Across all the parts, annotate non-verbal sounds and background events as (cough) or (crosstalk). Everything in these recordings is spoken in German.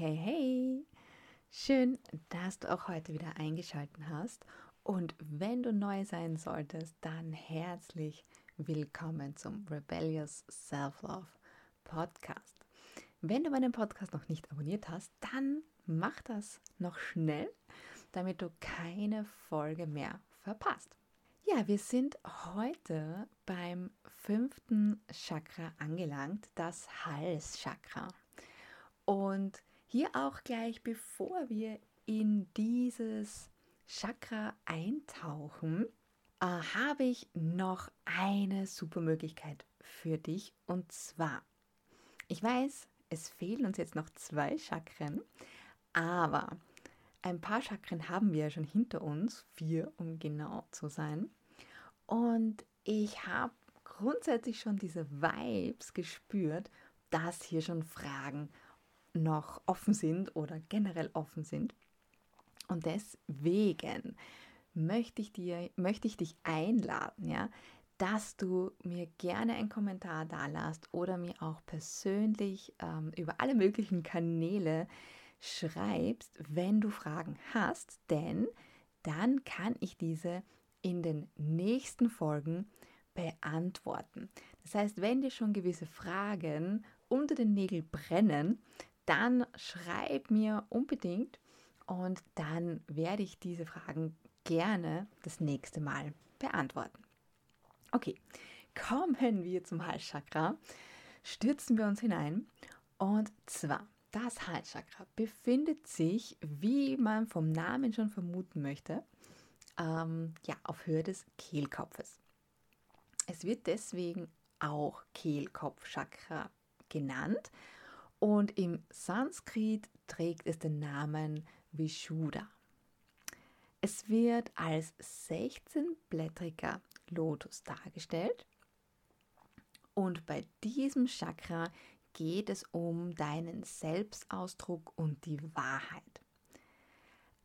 hey, hey! Schön, dass du auch heute wieder eingeschaltet hast. Und wenn du neu sein solltest, dann herzlich willkommen zum Rebellious Self-Love Podcast. Wenn du meinen Podcast noch nicht abonniert hast, dann mach das noch schnell, damit du keine Folge mehr verpasst. Ja, wir sind heute beim fünften Chakra angelangt, das Halschakra. Und hier auch gleich, bevor wir in dieses Chakra eintauchen, äh, habe ich noch eine super Möglichkeit für dich. Und zwar, ich weiß, es fehlen uns jetzt noch zwei Chakren, aber ein paar Chakren haben wir ja schon hinter uns, vier um genau zu sein. Und ich habe grundsätzlich schon diese Vibes gespürt, dass hier schon Fragen noch offen sind oder generell offen sind. Und deswegen möchte ich, dir, möchte ich dich einladen, ja, dass du mir gerne einen Kommentar da lässt oder mir auch persönlich ähm, über alle möglichen Kanäle schreibst, wenn du Fragen hast, denn dann kann ich diese in den nächsten Folgen beantworten. Das heißt, wenn dir schon gewisse Fragen unter den Nägeln brennen, dann schreib mir unbedingt und dann werde ich diese Fragen gerne das nächste Mal beantworten. Okay, kommen wir zum Halschakra. Stürzen wir uns hinein. Und zwar, das Halschakra befindet sich, wie man vom Namen schon vermuten möchte, ähm, ja, auf Höhe des Kehlkopfes. Es wird deswegen auch Kehlkopfchakra genannt und im Sanskrit trägt es den Namen Vishuddha. Es wird als 16-blättriger Lotus dargestellt und bei diesem Chakra geht es um deinen Selbstausdruck und die Wahrheit.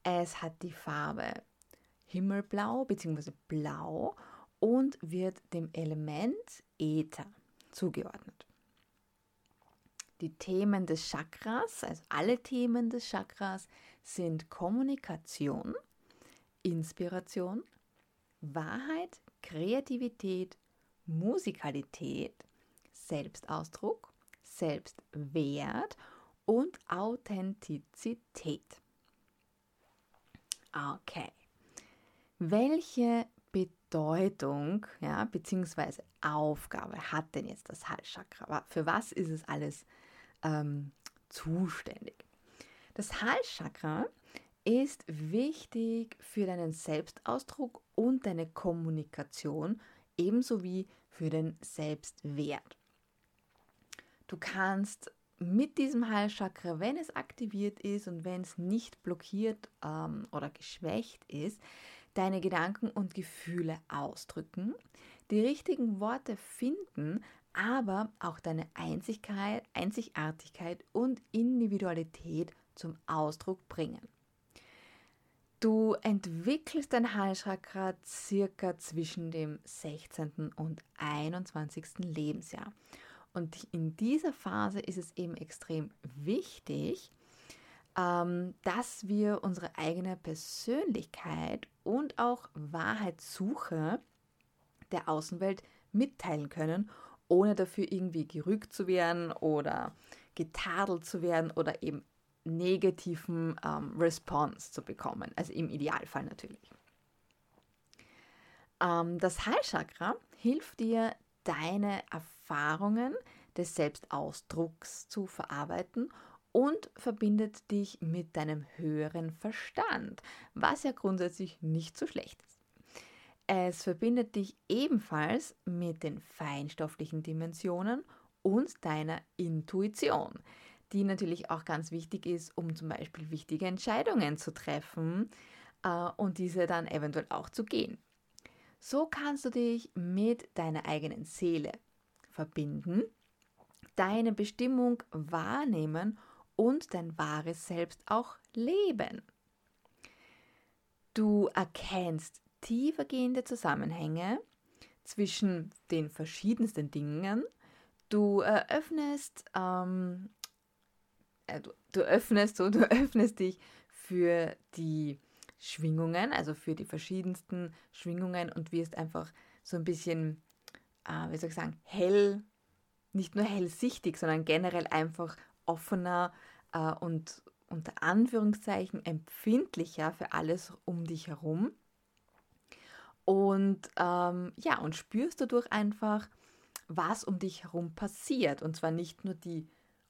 Es hat die Farbe Himmelblau bzw. Blau und wird dem Element Äther zugeordnet die Themen des Chakras, also alle Themen des Chakras, sind Kommunikation, Inspiration, Wahrheit, Kreativität, Musikalität, Selbstausdruck, Selbstwert und Authentizität. Okay. Welche Bedeutung, ja, beziehungsweise Aufgabe hat denn jetzt das Halschakra? Für was ist es alles ähm, zuständig. Das Halschakra ist wichtig für deinen Selbstausdruck und deine Kommunikation, ebenso wie für den Selbstwert. Du kannst mit diesem Halschakra, wenn es aktiviert ist und wenn es nicht blockiert ähm, oder geschwächt ist, deine Gedanken und Gefühle ausdrücken, die richtigen Worte finden, aber auch deine Einzigkeit, Einzigartigkeit und Individualität zum Ausdruck bringen. Du entwickelst dein Halschakra circa zwischen dem 16. und 21. Lebensjahr. Und in dieser Phase ist es eben extrem wichtig, ähm, dass wir unsere eigene Persönlichkeit und auch Wahrheitssuche der Außenwelt mitteilen können ohne dafür irgendwie gerügt zu werden oder getadelt zu werden oder eben negativen ähm, Response zu bekommen. Also im Idealfall natürlich. Ähm, das Heilchakra hilft dir, deine Erfahrungen des Selbstausdrucks zu verarbeiten und verbindet dich mit deinem höheren Verstand, was ja grundsätzlich nicht so schlecht ist. Es verbindet dich ebenfalls mit den feinstofflichen Dimensionen und deiner Intuition, die natürlich auch ganz wichtig ist, um zum Beispiel wichtige Entscheidungen zu treffen äh, und diese dann eventuell auch zu gehen. So kannst du dich mit deiner eigenen Seele verbinden, deine Bestimmung wahrnehmen und dein wahres Selbst auch leben. Du erkennst tiefergehende Zusammenhänge zwischen den verschiedensten Dingen. Du eröffnest ähm, äh, du, du öffnest so, (laughs) du öffnest dich für die Schwingungen, also für die verschiedensten Schwingungen und wirst einfach so ein bisschen, äh, wie soll ich sagen, hell, nicht nur hellsichtig, sondern generell einfach offener äh, und unter Anführungszeichen empfindlicher für alles um dich herum. Und ähm, ja, und spürst dadurch einfach, was um dich herum passiert. Und zwar nicht nur die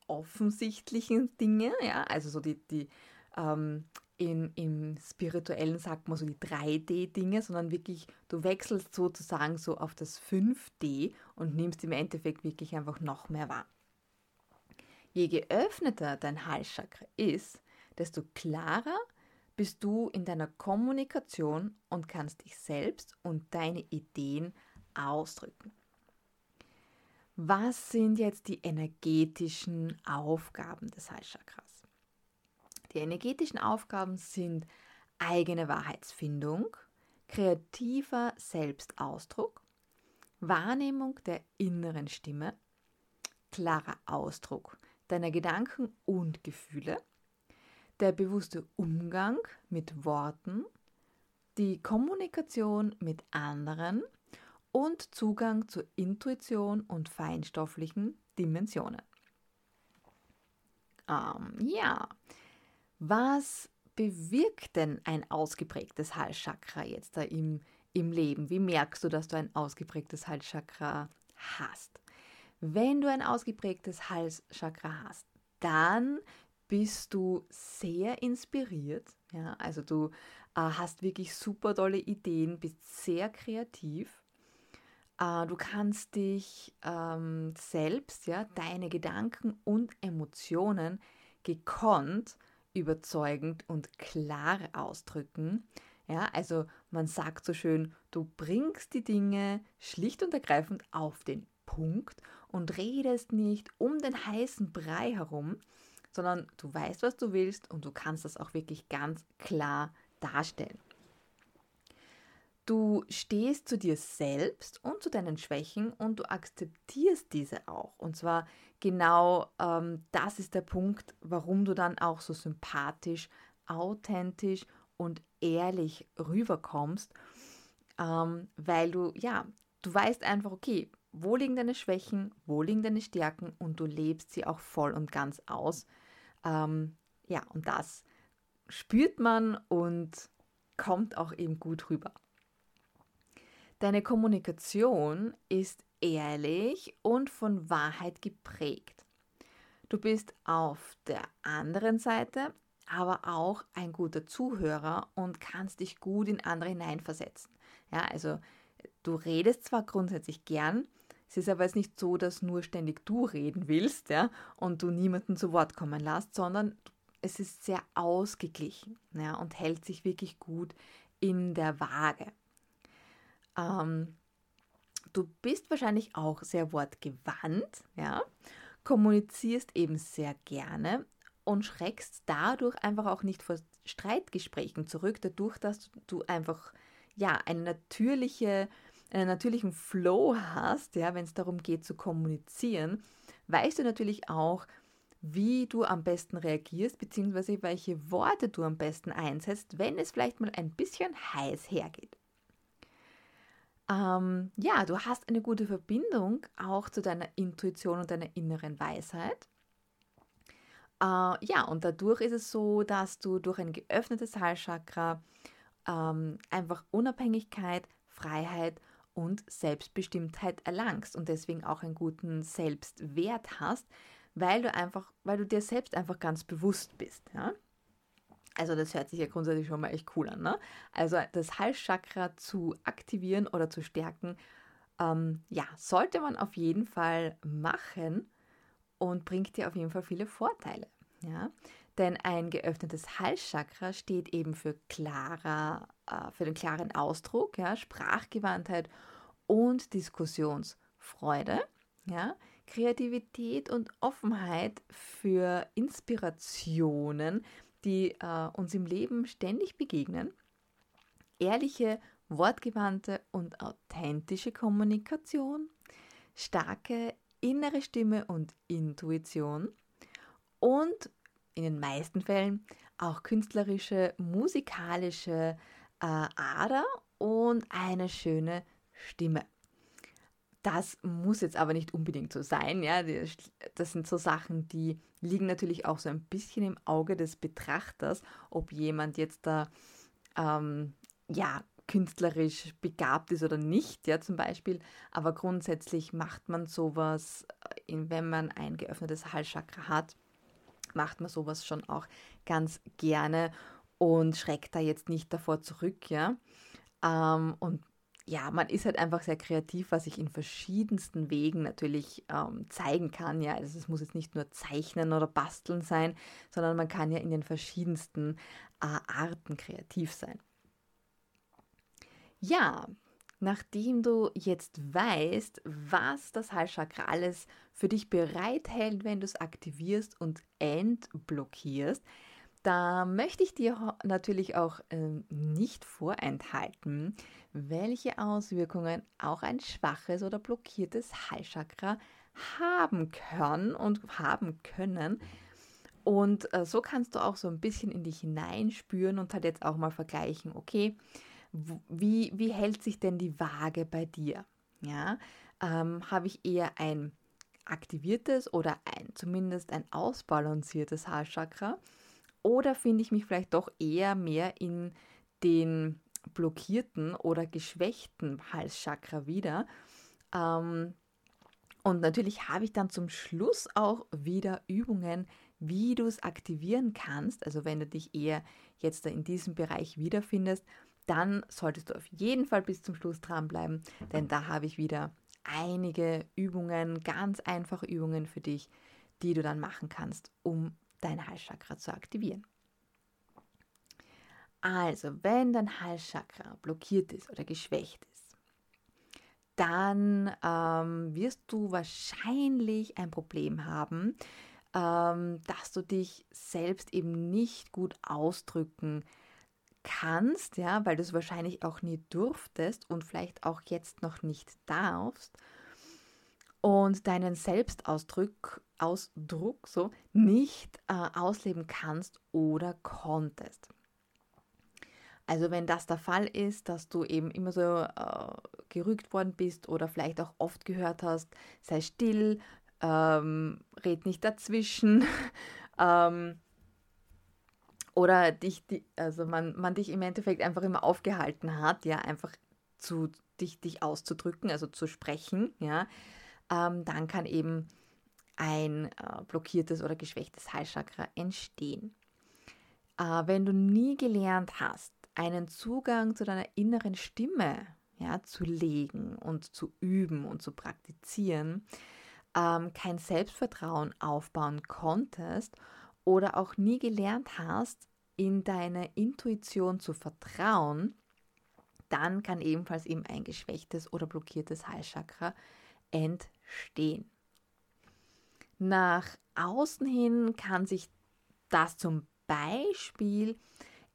offensichtlichen Dinge, ja, also so die, die ähm, in, im Spirituellen sagt man so die 3D-Dinge, sondern wirklich, du wechselst sozusagen so auf das 5D und nimmst im Endeffekt wirklich einfach noch mehr wahr. Je geöffneter dein Halschakra ist, desto klarer bist du in deiner Kommunikation und kannst dich selbst und deine Ideen ausdrücken. Was sind jetzt die energetischen Aufgaben des Halschakras? Die energetischen Aufgaben sind eigene Wahrheitsfindung, kreativer Selbstausdruck, Wahrnehmung der inneren Stimme, klarer Ausdruck deiner Gedanken und Gefühle, der bewusste Umgang mit Worten, die Kommunikation mit anderen und Zugang zur Intuition und feinstofflichen Dimensionen. Ähm, ja, was bewirkt denn ein ausgeprägtes Halschakra jetzt da im, im Leben? Wie merkst du, dass du ein ausgeprägtes Halschakra hast? Wenn du ein ausgeprägtes Halschakra hast, dann bist du sehr inspiriert. Ja? Also du äh, hast wirklich super tolle Ideen, bist sehr kreativ. Äh, du kannst dich ähm, selbst, ja, deine Gedanken und Emotionen gekonnt überzeugend und klar ausdrücken. Ja, also man sagt so schön, du bringst die Dinge schlicht und ergreifend auf den Punkt und redest nicht um den heißen Brei herum, sondern du weißt, was du willst und du kannst das auch wirklich ganz klar darstellen. Du stehst zu dir selbst und zu deinen Schwächen und du akzeptierst diese auch. Und zwar genau ähm, das ist der Punkt, warum du dann auch so sympathisch, authentisch und ehrlich rüberkommst, ähm, weil du, ja, du weißt einfach, okay, wo liegen deine Schwächen, wo liegen deine Stärken und du lebst sie auch voll und ganz aus. Ähm, ja, und das spürt man und kommt auch eben gut rüber. Deine Kommunikation ist ehrlich und von Wahrheit geprägt. Du bist auf der anderen Seite aber auch ein guter Zuhörer und kannst dich gut in andere hineinversetzen. Ja, also du redest zwar grundsätzlich gern, es ist aber jetzt nicht so, dass nur ständig du reden willst, ja, und du niemanden zu Wort kommen lässt, sondern es ist sehr ausgeglichen, ja, und hält sich wirklich gut in der Waage. Ähm, du bist wahrscheinlich auch sehr wortgewandt, ja, kommunizierst eben sehr gerne und schreckst dadurch einfach auch nicht vor Streitgesprächen zurück, dadurch, dass du einfach ja eine natürliche, einen natürlichen Flow hast, ja, wenn es darum geht zu kommunizieren, weißt du natürlich auch, wie du am besten reagierst, beziehungsweise welche Worte du am besten einsetzt, wenn es vielleicht mal ein bisschen heiß hergeht. Ähm, ja, du hast eine gute Verbindung auch zu deiner Intuition und deiner inneren Weisheit. Äh, ja, und dadurch ist es so, dass du durch ein geöffnetes Halschakra ähm, einfach Unabhängigkeit, Freiheit und Selbstbestimmtheit erlangst und deswegen auch einen guten Selbstwert hast, weil du einfach, weil du dir selbst einfach ganz bewusst bist. Ja? Also das hört sich ja grundsätzlich schon mal echt cool an. Ne? Also das Halschakra zu aktivieren oder zu stärken, ähm, ja, sollte man auf jeden Fall machen und bringt dir auf jeden Fall viele Vorteile. Ja? Denn ein geöffnetes Halschakra steht eben für, klarer, für den klaren Ausdruck, ja? Sprachgewandtheit und Diskussionsfreude. Ja? Kreativität und Offenheit für Inspirationen, die äh, uns im Leben ständig begegnen, ehrliche, wortgewandte und authentische Kommunikation, starke innere Stimme und Intuition und in den meisten Fällen auch künstlerische, musikalische äh, Ader und eine schöne Stimme. Das muss jetzt aber nicht unbedingt so sein. Ja? Das sind so Sachen, die liegen natürlich auch so ein bisschen im Auge des Betrachters, ob jemand jetzt da ähm, ja, künstlerisch begabt ist oder nicht, ja, zum Beispiel. Aber grundsätzlich macht man sowas, äh, wenn man ein geöffnetes Halschakra hat, macht man sowas schon auch ganz gerne und schreckt da jetzt nicht davor zurück, ja. Ähm, und ja, man ist halt einfach sehr kreativ, was ich in verschiedensten Wegen natürlich ähm, zeigen kann. Ja, also es muss jetzt nicht nur Zeichnen oder Basteln sein, sondern man kann ja in den verschiedensten äh, Arten kreativ sein. Ja, nachdem du jetzt weißt, was das Halschakra alles für dich bereithält, wenn du es aktivierst und entblockierst, da möchte ich dir natürlich auch äh, nicht vorenthalten, welche Auswirkungen auch ein schwaches oder blockiertes Halschakra haben können und haben können. Und äh, so kannst du auch so ein bisschen in dich hineinspüren und halt jetzt auch mal vergleichen, okay, wie, wie hält sich denn die Waage bei dir? Ja, ähm, habe ich eher ein aktiviertes oder ein, zumindest ein ausbalanciertes Halschakra? Oder finde ich mich vielleicht doch eher mehr in den blockierten oder geschwächten Halschakra wieder? Ähm, und natürlich habe ich dann zum Schluss auch wieder Übungen, wie du es aktivieren kannst. Also wenn du dich eher jetzt in diesem Bereich wiederfindest, dann solltest du auf jeden Fall bis zum Schluss dranbleiben, denn da habe ich wieder einige Übungen, ganz einfache Übungen für dich, die du dann machen kannst, um dein Halschakra zu aktivieren. Also, wenn dein Halschakra blockiert ist oder geschwächt ist, dann ähm, wirst du wahrscheinlich ein Problem haben, ähm, dass du dich selbst eben nicht gut ausdrücken kannst ja, weil du es wahrscheinlich auch nie durftest und vielleicht auch jetzt noch nicht darfst und deinen Selbstausdruck Ausdruck so nicht äh, ausleben kannst oder konntest. Also wenn das der Fall ist, dass du eben immer so äh, gerügt worden bist oder vielleicht auch oft gehört hast, sei still, ähm, red nicht dazwischen, (laughs) ähm, oder dich, also man, man dich im Endeffekt einfach immer aufgehalten hat, ja, einfach zu dich, dich auszudrücken, also zu sprechen, ja, ähm, dann kann eben ein äh, blockiertes oder geschwächtes Halschakra entstehen. Äh, wenn du nie gelernt hast, einen Zugang zu deiner inneren Stimme ja, zu legen und zu üben und zu praktizieren, ähm, kein Selbstvertrauen aufbauen konntest oder auch nie gelernt hast, in deine Intuition zu vertrauen, dann kann ebenfalls eben ein geschwächtes oder blockiertes Halschakra entstehen. Nach außen hin kann sich das zum Beispiel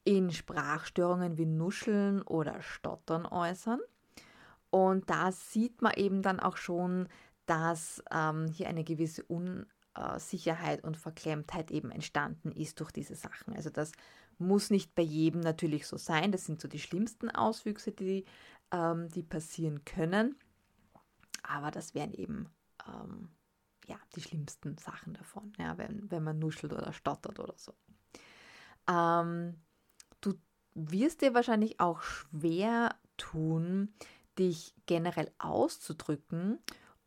in Sprachstörungen wie Nuscheln oder Stottern äußern. Und da sieht man eben dann auch schon, dass ähm, hier eine gewisse Un äh, Sicherheit und Verklemmtheit eben entstanden ist durch diese Sachen. Also das muss nicht bei jedem natürlich so sein. Das sind so die schlimmsten Auswüchse, die, ähm, die passieren können. Aber das wären eben ähm, ja, die schlimmsten Sachen davon, ja, wenn, wenn man nuschelt oder stottert oder so. Ähm, du wirst dir wahrscheinlich auch schwer tun, dich generell auszudrücken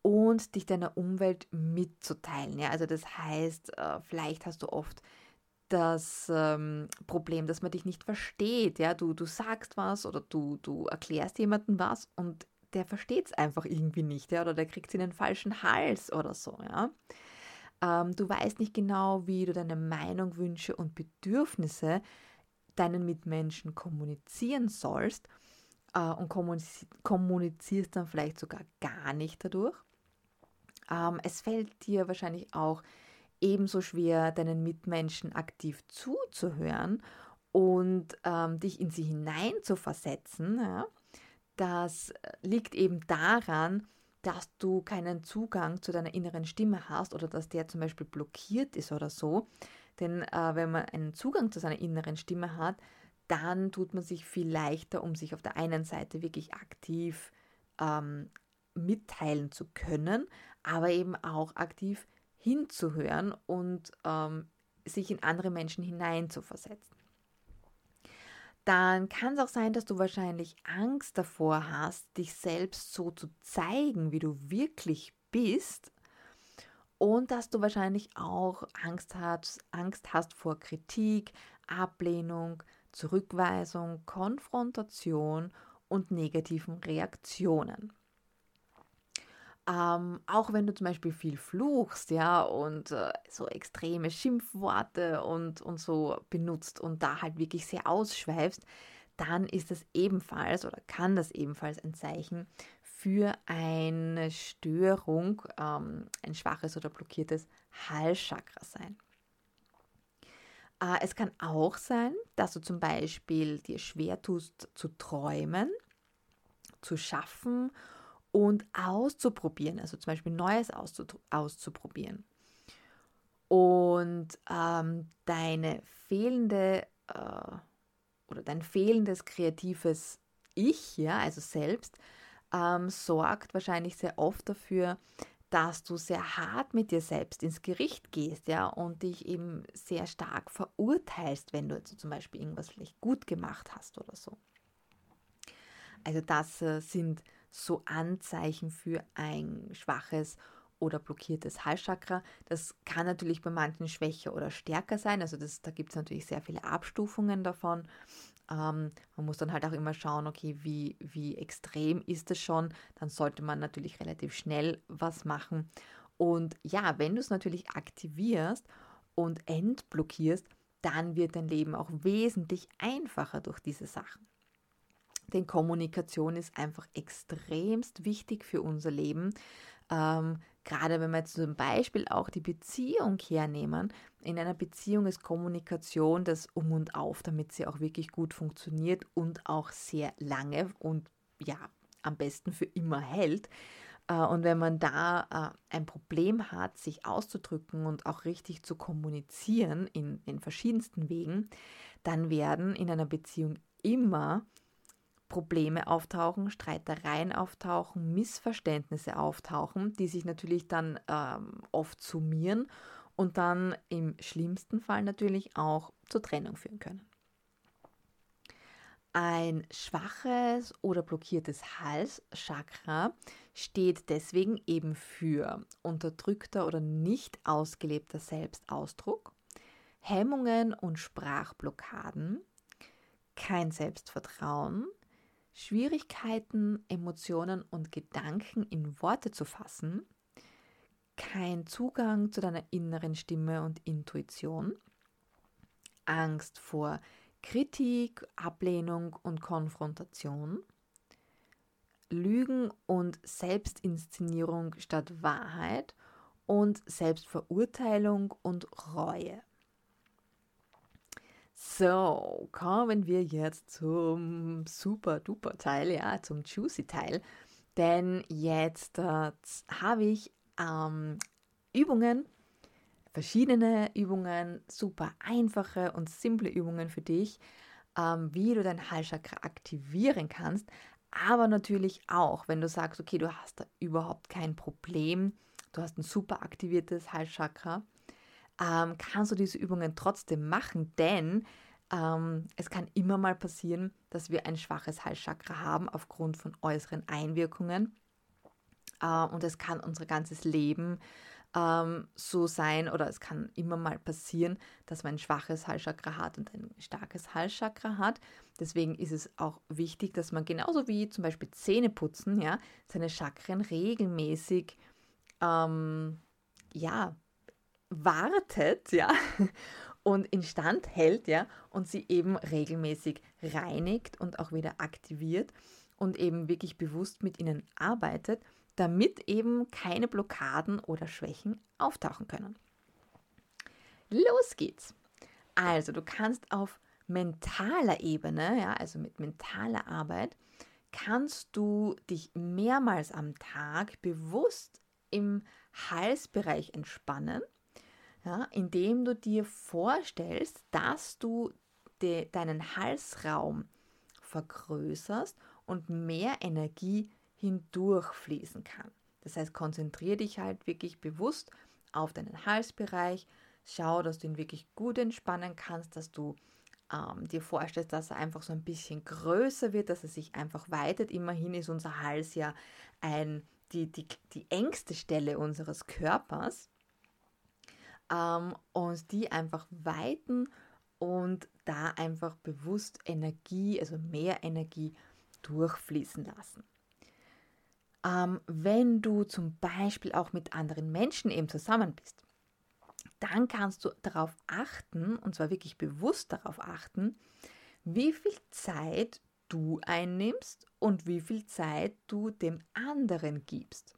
und dich deiner Umwelt mitzuteilen. Ja? Also das heißt, äh, vielleicht hast du oft das ähm, Problem, dass man dich nicht versteht. Ja? Du, du sagst was oder du, du erklärst jemandem was und der versteht es einfach irgendwie nicht ja? oder der kriegt es in den falschen Hals oder so. Ja? Ähm, du weißt nicht genau, wie du deine Meinung, Wünsche und Bedürfnisse deinen Mitmenschen kommunizieren sollst äh, und kommunizierst dann vielleicht sogar gar nicht dadurch. Ähm, es fällt dir wahrscheinlich auch ebenso schwer, deinen Mitmenschen aktiv zuzuhören und ähm, dich in sie hinein zu versetzen. Ja? Das liegt eben daran, dass du keinen Zugang zu deiner inneren Stimme hast oder dass der zum Beispiel blockiert ist oder so. Denn äh, wenn man einen Zugang zu seiner inneren Stimme hat, dann tut man sich viel leichter, um sich auf der einen Seite wirklich aktiv ähm, mitteilen zu können, aber eben auch aktiv hinzuhören und ähm, sich in andere Menschen hineinzuversetzen. Dann kann es auch sein, dass du wahrscheinlich Angst davor hast, dich selbst so zu zeigen, wie du wirklich bist. Und dass du wahrscheinlich auch Angst hast, Angst hast vor Kritik, Ablehnung, Zurückweisung, Konfrontation und negativen Reaktionen. Ähm, auch wenn du zum Beispiel viel fluchst, ja, und äh, so extreme Schimpfworte und, und so benutzt und da halt wirklich sehr ausschweifst, dann ist das ebenfalls oder kann das ebenfalls ein Zeichen für eine Störung, ähm, ein schwaches oder blockiertes Halschakra sein. Äh, es kann auch sein, dass du zum Beispiel dir schwer tust zu träumen, zu schaffen und auszuprobieren, also zum Beispiel Neues auszuprobieren. Und ähm, deine fehlende äh, oder dein fehlendes kreatives Ich, ja, also selbst, ähm, sorgt wahrscheinlich sehr oft dafür, dass du sehr hart mit dir selbst ins Gericht gehst, ja, und dich eben sehr stark verurteilst, wenn du jetzt zum Beispiel irgendwas vielleicht gut gemacht hast oder so. Also das äh, sind so Anzeichen für ein schwaches oder blockiertes Halschakra. Das kann natürlich bei manchen schwächer oder stärker sein. Also das, da gibt es natürlich sehr viele Abstufungen davon. Ähm, man muss dann halt auch immer schauen, okay, wie, wie extrem ist es schon. Dann sollte man natürlich relativ schnell was machen. Und ja, wenn du es natürlich aktivierst und entblockierst, dann wird dein Leben auch wesentlich einfacher durch diese Sachen. Denn Kommunikation ist einfach extremst wichtig für unser Leben. Ähm, gerade wenn wir jetzt zum Beispiel auch die Beziehung hernehmen. In einer Beziehung ist Kommunikation das Um und Auf, damit sie auch wirklich gut funktioniert und auch sehr lange und ja, am besten für immer hält. Äh, und wenn man da äh, ein Problem hat, sich auszudrücken und auch richtig zu kommunizieren in den verschiedensten Wegen, dann werden in einer Beziehung immer Probleme auftauchen, Streitereien auftauchen, Missverständnisse auftauchen, die sich natürlich dann ähm, oft summieren und dann im schlimmsten Fall natürlich auch zur Trennung führen können. Ein schwaches oder blockiertes Halschakra steht deswegen eben für unterdrückter oder nicht ausgelebter Selbstausdruck, Hemmungen und Sprachblockaden, kein Selbstvertrauen, Schwierigkeiten, Emotionen und Gedanken in Worte zu fassen, kein Zugang zu deiner inneren Stimme und Intuition, Angst vor Kritik, Ablehnung und Konfrontation, Lügen und Selbstinszenierung statt Wahrheit und Selbstverurteilung und Reue. So, kommen wir jetzt zum super duper Teil, ja, zum juicy Teil. Denn jetzt äh, habe ich ähm, Übungen, verschiedene Übungen, super einfache und simple Übungen für dich, ähm, wie du dein Halschakra aktivieren kannst. Aber natürlich auch, wenn du sagst, okay, du hast da überhaupt kein Problem, du hast ein super aktiviertes Halschakra, ähm, kannst du diese Übungen trotzdem machen, denn ähm, es kann immer mal passieren, dass wir ein schwaches Halschakra haben aufgrund von äußeren Einwirkungen. Äh, und es kann unser ganzes Leben ähm, so sein oder es kann immer mal passieren, dass man ein schwaches Halschakra hat und ein starkes Halschakra hat. Deswegen ist es auch wichtig, dass man genauso wie zum Beispiel Zähne putzen, ja, seine Chakren regelmäßig ähm, ja, wartet, ja, (laughs) und instand hält, ja, und sie eben regelmäßig reinigt und auch wieder aktiviert und eben wirklich bewusst mit ihnen arbeitet, damit eben keine Blockaden oder Schwächen auftauchen können. Los geht's. Also, du kannst auf mentaler Ebene, ja, also mit mentaler Arbeit, kannst du dich mehrmals am Tag bewusst im Halsbereich entspannen ja, indem du dir vorstellst, dass du de, deinen Halsraum vergrößerst und mehr Energie hindurchfließen kann. Das heißt, konzentriere dich halt wirklich bewusst auf deinen Halsbereich. Schau, dass du ihn wirklich gut entspannen kannst, dass du ähm, dir vorstellst, dass er einfach so ein bisschen größer wird, dass er sich einfach weitet. Immerhin ist unser Hals ja ein, die, die, die engste Stelle unseres Körpers. Ähm, und die einfach weiten und da einfach bewusst Energie, also mehr Energie durchfließen lassen. Ähm, wenn du zum Beispiel auch mit anderen Menschen eben zusammen bist, dann kannst du darauf achten, und zwar wirklich bewusst darauf achten, wie viel Zeit du einnimmst und wie viel Zeit du dem anderen gibst.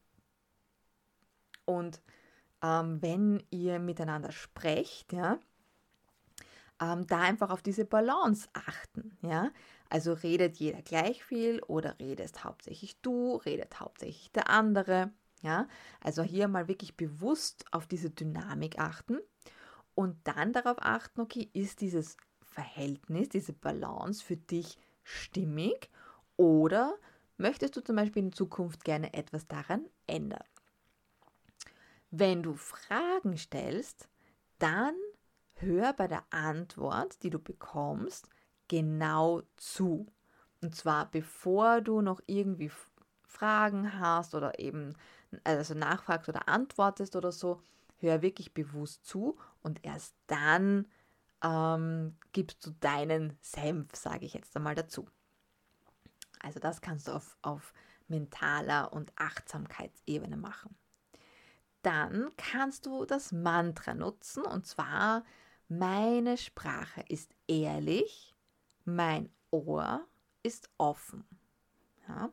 Und ähm, wenn ihr miteinander sprecht, ja, ähm, da einfach auf diese Balance achten. Ja? Also redet jeder gleich viel oder redest hauptsächlich du, redet hauptsächlich der andere. Ja? Also hier mal wirklich bewusst auf diese Dynamik achten und dann darauf achten, okay, ist dieses Verhältnis, diese Balance für dich stimmig oder möchtest du zum Beispiel in Zukunft gerne etwas daran ändern? Wenn du Fragen stellst, dann hör bei der Antwort, die du bekommst, genau zu. Und zwar bevor du noch irgendwie Fragen hast oder eben also nachfragst oder antwortest oder so, hör wirklich bewusst zu und erst dann ähm, gibst du deinen Senf, sage ich jetzt einmal dazu. Also das kannst du auf, auf mentaler und Achtsamkeitsebene machen. Dann kannst du das Mantra nutzen und zwar meine Sprache ist ehrlich, mein Ohr ist offen. Ja?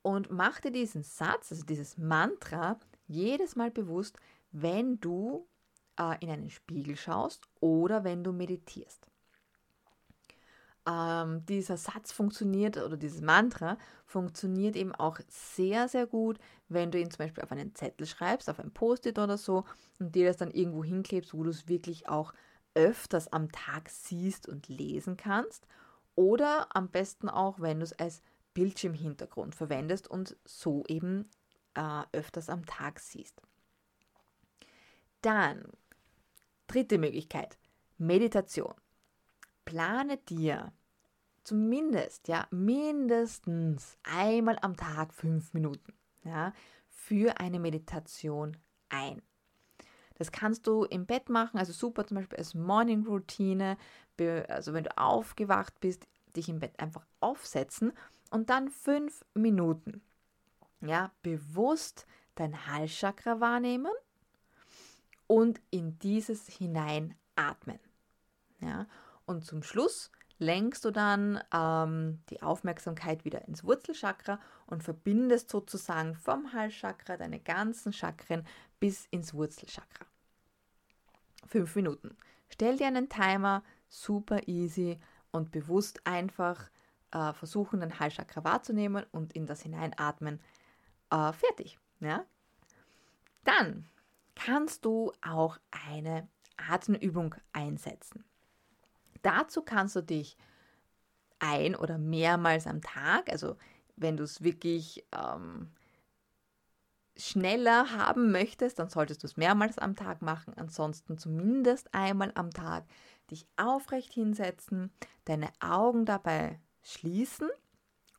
Und mach dir diesen Satz, also dieses Mantra, jedes Mal bewusst, wenn du äh, in einen Spiegel schaust oder wenn du meditierst. Ähm, dieser Satz funktioniert oder dieses Mantra funktioniert eben auch sehr, sehr gut, wenn du ihn zum Beispiel auf einen Zettel schreibst, auf ein Post-it oder so und dir das dann irgendwo hinklebst, wo du es wirklich auch öfters am Tag siehst und lesen kannst oder am besten auch, wenn du es als Bildschirmhintergrund verwendest und so eben äh, öfters am Tag siehst. Dann, dritte Möglichkeit, Meditation. Plane dir zumindest, ja, mindestens einmal am Tag fünf Minuten, ja, für eine Meditation ein. Das kannst du im Bett machen, also super zum Beispiel als Morning Routine. Also wenn du aufgewacht bist, dich im Bett einfach aufsetzen und dann fünf Minuten, ja, bewusst dein Halschakra wahrnehmen und in dieses hinein atmen. Ja, und zum Schluss lenkst du dann ähm, die Aufmerksamkeit wieder ins Wurzelchakra und verbindest sozusagen vom Halschakra deine ganzen Chakren bis ins Wurzelchakra. Fünf Minuten. Stell dir einen Timer, super easy und bewusst einfach äh, versuchen, den Halschakra wahrzunehmen und in das Hineinatmen. Äh, fertig. Ja? Dann kannst du auch eine Atemübung einsetzen. Dazu kannst du dich ein- oder mehrmals am Tag, also wenn du es wirklich ähm, schneller haben möchtest, dann solltest du es mehrmals am Tag machen. Ansonsten zumindest einmal am Tag dich aufrecht hinsetzen, deine Augen dabei schließen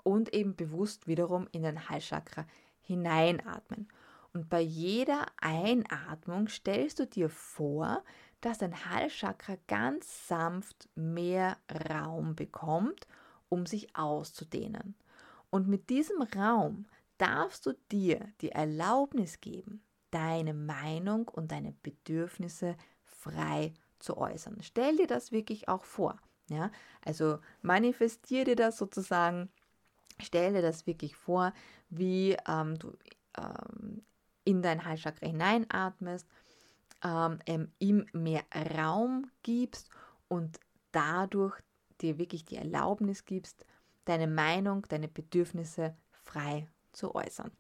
und eben bewusst wiederum in den Halschakra hineinatmen. Und bei jeder Einatmung stellst du dir vor, dass dein Halschakra ganz sanft mehr Raum bekommt, um sich auszudehnen. Und mit diesem Raum darfst du dir die Erlaubnis geben, deine Meinung und deine Bedürfnisse frei zu äußern. Stell dir das wirklich auch vor. Ja? Also manifestiere dir das sozusagen, stell dir das wirklich vor, wie ähm, du ähm, in dein Halschakra hineinatmest, ähm, ihm mehr Raum gibst und dadurch dir wirklich die Erlaubnis gibst, deine Meinung, deine Bedürfnisse frei zu äußern.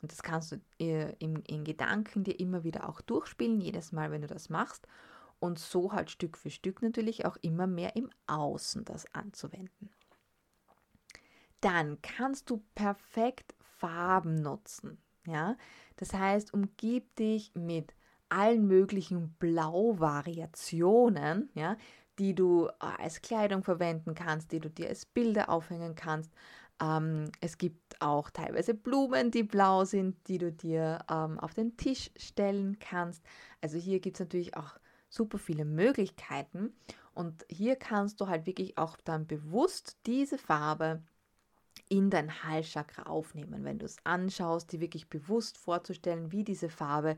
Und das kannst du äh, in, in Gedanken dir immer wieder auch durchspielen, jedes Mal, wenn du das machst. Und so halt Stück für Stück natürlich auch immer mehr im Außen das anzuwenden. Dann kannst du perfekt Farben nutzen. Ja? Das heißt, umgib dich mit allen möglichen Blau-Variationen, ja, die du äh, als Kleidung verwenden kannst, die du dir als Bilder aufhängen kannst. Ähm, es gibt auch teilweise Blumen, die blau sind, die du dir ähm, auf den Tisch stellen kannst. Also hier gibt es natürlich auch super viele Möglichkeiten. Und hier kannst du halt wirklich auch dann bewusst diese Farbe in dein Halschakra aufnehmen, wenn du es anschaust, die wirklich bewusst vorzustellen, wie diese Farbe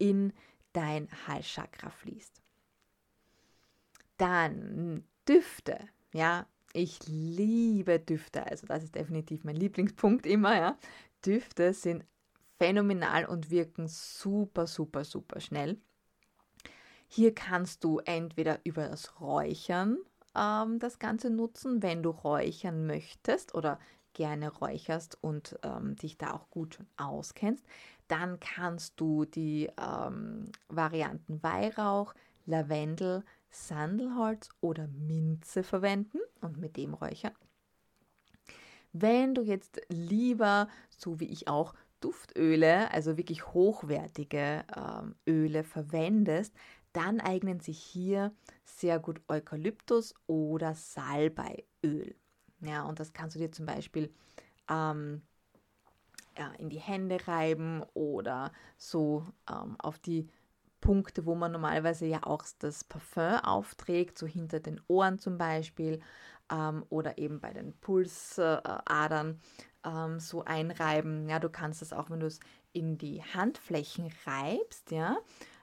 in dein Halschakra fließt. Dann Düfte, ja, ich liebe Düfte, also das ist definitiv mein Lieblingspunkt immer, ja. Düfte sind phänomenal und wirken super, super, super schnell. Hier kannst du entweder über das Räuchern ähm, das Ganze nutzen, wenn du räuchern möchtest oder gerne räucherst und ähm, dich da auch gut schon auskennst. Dann kannst du die ähm, Varianten Weihrauch, Lavendel, Sandelholz oder Minze verwenden und mit dem räuchern. Wenn du jetzt lieber, so wie ich auch, Duftöle, also wirklich hochwertige ähm, Öle verwendest, dann eignen sich hier sehr gut Eukalyptus oder Salbeiöl. Ja, und das kannst du dir zum Beispiel ähm, ja, in die Hände reiben oder so ähm, auf die Punkte, wo man normalerweise ja auch das Parfum aufträgt, so hinter den Ohren zum Beispiel ähm, oder eben bei den Pulsadern ähm, so einreiben. Ja, du kannst das auch, wenn du es in die Handflächen reibst, ja,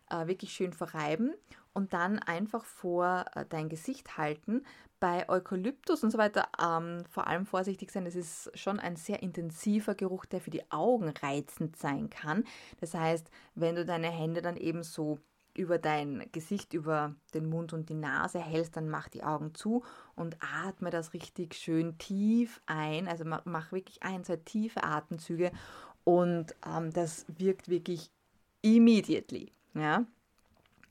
äh, wirklich schön verreiben und dann einfach vor äh, dein Gesicht halten. Bei Eukalyptus und so weiter ähm, vor allem vorsichtig sein. Es ist schon ein sehr intensiver Geruch, der für die Augen reizend sein kann. Das heißt, wenn du deine Hände dann eben so über dein Gesicht, über den Mund und die Nase hältst, dann mach die Augen zu und atme das richtig schön tief ein. Also mach wirklich ein, zwei tiefe Atemzüge und ähm, das wirkt wirklich immediately. Ja?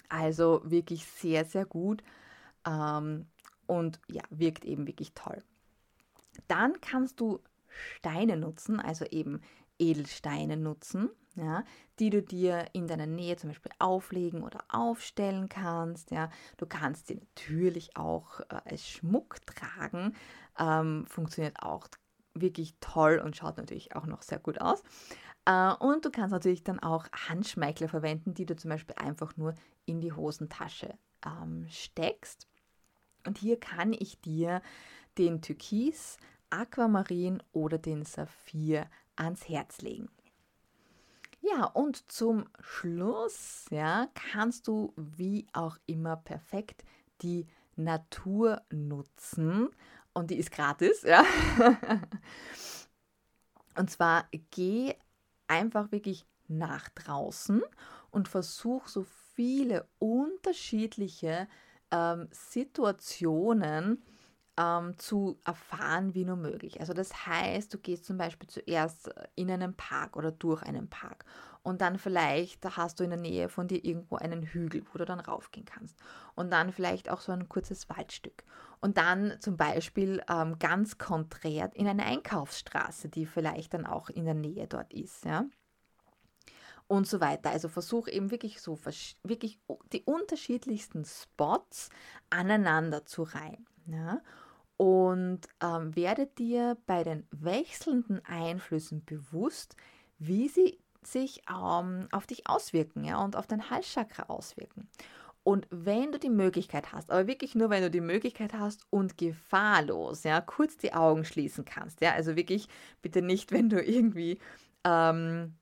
Also wirklich sehr, sehr gut ähm, und ja, wirkt eben wirklich toll. Dann kannst du Steine nutzen, also eben Edelsteine nutzen, ja, die du dir in deiner Nähe zum Beispiel auflegen oder aufstellen kannst. Ja. Du kannst sie natürlich auch äh, als Schmuck tragen, ähm, funktioniert auch wirklich toll und schaut natürlich auch noch sehr gut aus. Äh, und du kannst natürlich dann auch Handschmeichler verwenden, die du zum Beispiel einfach nur in die Hosentasche ähm, steckst. Und hier kann ich dir den Türkis, Aquamarin oder den Saphir ans Herz legen. Ja, und zum Schluss, ja, kannst du wie auch immer perfekt die Natur nutzen und die ist gratis, ja. (laughs) und zwar geh einfach wirklich nach draußen und versuch so viele unterschiedliche ähm, Situationen ähm, zu erfahren wie nur möglich. Also das heißt, du gehst zum Beispiel zuerst in einen Park oder durch einen Park. Und dann vielleicht hast du in der Nähe von dir irgendwo einen Hügel, wo du dann raufgehen kannst. Und dann vielleicht auch so ein kurzes Waldstück. Und dann zum Beispiel ähm, ganz konträr in eine Einkaufsstraße, die vielleicht dann auch in der Nähe dort ist, ja und so weiter. Also versuch eben wirklich so wirklich die unterschiedlichsten Spots aneinander zu reihen. Ja? Und ähm, werde dir bei den wechselnden Einflüssen bewusst, wie sie sich ähm, auf dich auswirken ja, und auf dein Halschakra auswirken. Und wenn du die Möglichkeit hast, aber wirklich nur, wenn du die Möglichkeit hast und gefahrlos, ja, kurz die Augen schließen kannst, ja, also wirklich bitte nicht, wenn du irgendwie ähm,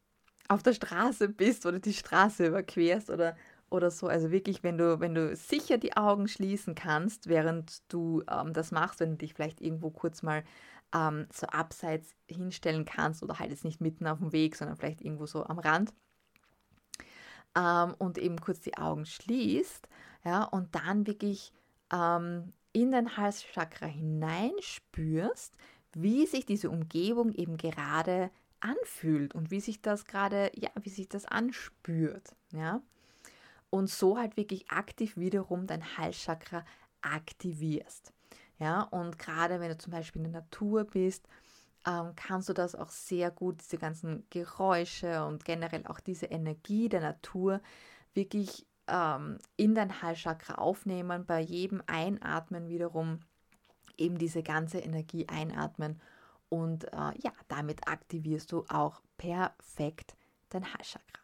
auf der Straße bist oder die Straße überquerst oder oder so. Also wirklich, wenn du, wenn du sicher die Augen schließen kannst, während du ähm, das machst, wenn du dich vielleicht irgendwo kurz mal ähm, so abseits hinstellen kannst oder halt jetzt nicht mitten auf dem Weg, sondern vielleicht irgendwo so am Rand. Ähm, und eben kurz die Augen schließt, ja, und dann wirklich ähm, in dein Halschakra hineinspürst, wie sich diese Umgebung eben gerade anfühlt und wie sich das gerade, ja, wie sich das anspürt, ja. Und so halt wirklich aktiv wiederum dein Halschakra aktivierst. Ja, und gerade wenn du zum Beispiel in der Natur bist, ähm, kannst du das auch sehr gut, diese ganzen Geräusche und generell auch diese Energie der Natur wirklich ähm, in dein Halschakra aufnehmen, bei jedem Einatmen wiederum eben diese ganze Energie einatmen und äh, ja, damit aktivierst du auch perfekt dein Halschakra.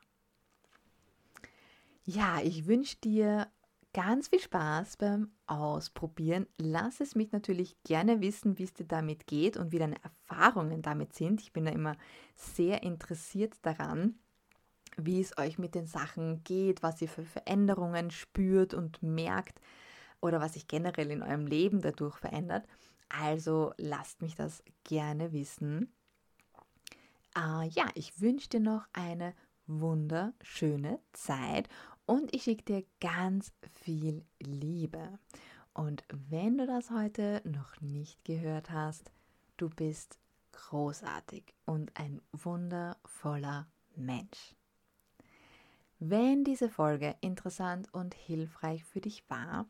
Ja, ich wünsche dir ganz viel Spaß beim Ausprobieren. Lass es mich natürlich gerne wissen, wie es dir damit geht und wie deine Erfahrungen damit sind. Ich bin da immer sehr interessiert daran, wie es euch mit den Sachen geht, was ihr für Veränderungen spürt und merkt oder was sich generell in eurem Leben dadurch verändert. Also lasst mich das gerne wissen. Äh, ja, ich wünsche dir noch eine wunderschöne Zeit und ich schicke dir ganz viel Liebe. Und wenn du das heute noch nicht gehört hast, du bist großartig und ein wundervoller Mensch. Wenn diese Folge interessant und hilfreich für dich war,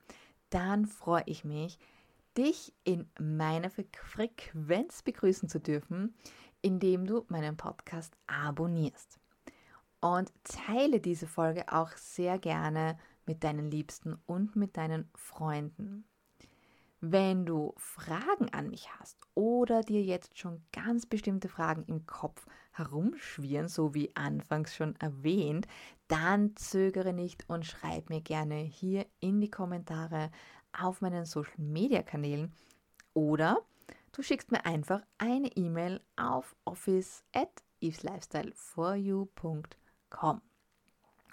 dann freue ich mich, dich in meiner Frequenz begrüßen zu dürfen, indem du meinen Podcast abonnierst. Und teile diese Folge auch sehr gerne mit deinen Liebsten und mit deinen Freunden. Wenn du Fragen an mich hast oder dir jetzt schon ganz bestimmte Fragen im Kopf herumschwirren, so wie anfangs schon erwähnt, dann zögere nicht und schreib mir gerne hier in die Kommentare auf meinen Social Media Kanälen oder du schickst mir einfach eine E-Mail auf office at eveslifestyleforyou.com.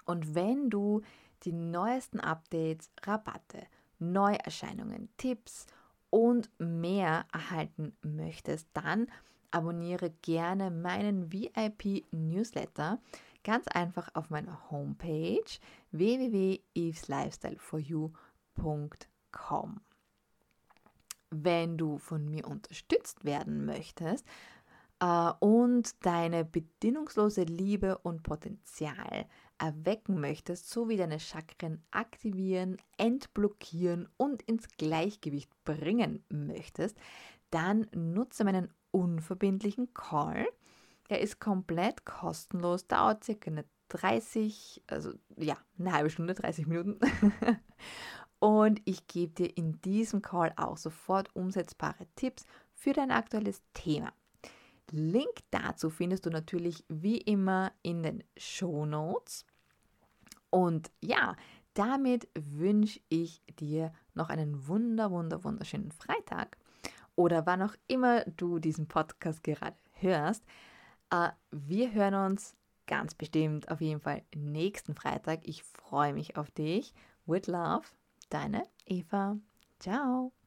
Und wenn du die neuesten Updates, Rabatte, Neuerscheinungen, Tipps und mehr erhalten möchtest, dann abonniere gerne meinen VIP-Newsletter ganz einfach auf meiner Homepage www.eveslifestyleforyou.com. Wenn du von mir unterstützt werden möchtest äh, und deine bedingungslose Liebe und Potenzial erwecken möchtest, sowie deine Chakren aktivieren, entblockieren und ins Gleichgewicht bringen möchtest, dann nutze meinen unverbindlichen Call. Der ist komplett kostenlos, dauert circa eine 30, also ja, eine halbe Stunde, 30 Minuten. (laughs) und ich gebe dir in diesem Call auch sofort umsetzbare Tipps für dein aktuelles Thema. Link dazu findest du natürlich wie immer in den Show Notes. Und ja, damit wünsche ich dir noch einen wunder, wunder, wunderschönen Freitag oder wann auch immer du diesen Podcast gerade hörst. Uh, wir hören uns ganz bestimmt auf jeden Fall nächsten Freitag. Ich freue mich auf dich. With love, deine Eva. Ciao.